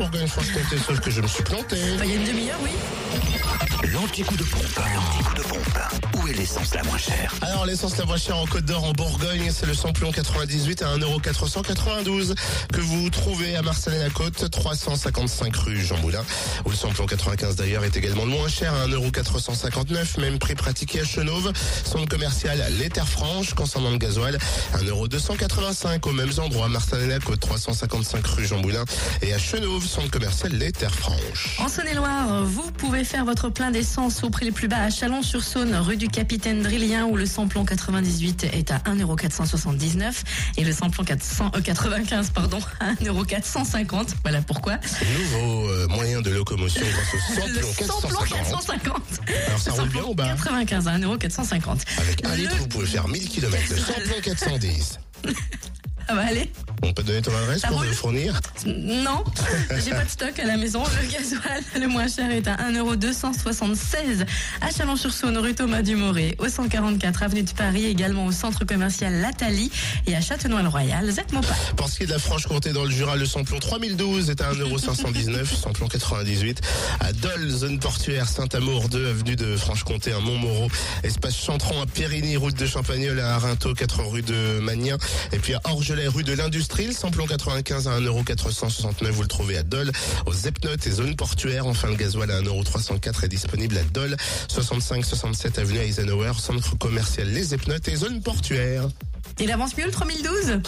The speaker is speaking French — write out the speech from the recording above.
Bourgogne-Franche-Comté, sauf que je me suis planté. Enfin, il y a une demi-heure, oui. L'anti-coup de pompe. L'anti-coup de pompe. Est l'essence la moins chère Alors, l'essence la moins chère en Côte d'Or, en Bourgogne, c'est le samplon 98 à 1,492€ que vous trouvez à Marseille-la-Côte, 355 rue Jean Moulin. Où le samplon 95 d'ailleurs est également le moins cher à 1,459€, même prix pratiqué à Chenauve. Centre commercial Les Terres Franches, concernant le gasoil, 1,285€ aux mêmes endroits, Marseille-la-Côte, 355 rue Jean Moulin. Et à Chenauve, centre commercial Les Terres Franches. En Saône-et-Loire, vous pouvez faire votre plein d'essence au prix le plus bas à Chalon-sur-Saône, rue du Capitaine Drillien, où le samplon 98 est à 1,479€ et le samplon 495 pardon, à 1,450€. Voilà pourquoi. Nouveau euh, moyen de locomotion grâce au samplon samplon 450. 450. Alors ça Le roule bien ou pas 95 à 1,450€. Avec un Le- litre, vous pouvez faire 1000 km. Le samplon 410. Ah bah allez. On peut donner ton adresse Ça pour roule le fournir Non, j'ai pas de stock à la maison. Le gasoil le moins cher est à 1,276€ à Chalon-sur-Saône, rue Thomas Dumoré, au 144 avenue de Paris, également au centre commercial Lathalie et à Châtenois-le-Royal, Zette-Montpa. Pour ce qui est de la Franche-Comté dans le Jura, le samplon 3012 est à 1,519€, samplon 98. À Dole, zone portuaire, Saint-Amour 2, avenue de Franche-Comté, à Montmoreau. Espace Chantron à Périgny, route de Champagnol à Arinto, 4 rue de Magnin. Et puis à Orgelet, rue de l'Industrie, le samplon 95 à 1,469€, vous le trouvez à Dole. Aux Epnotes et zones portuaires, enfin le gasoil à 1,304€ est disponible à Dole. 65-67 avenue Eisenhower, centre commercial Les Epnotes et zones portuaires. Il avance mieux le 3012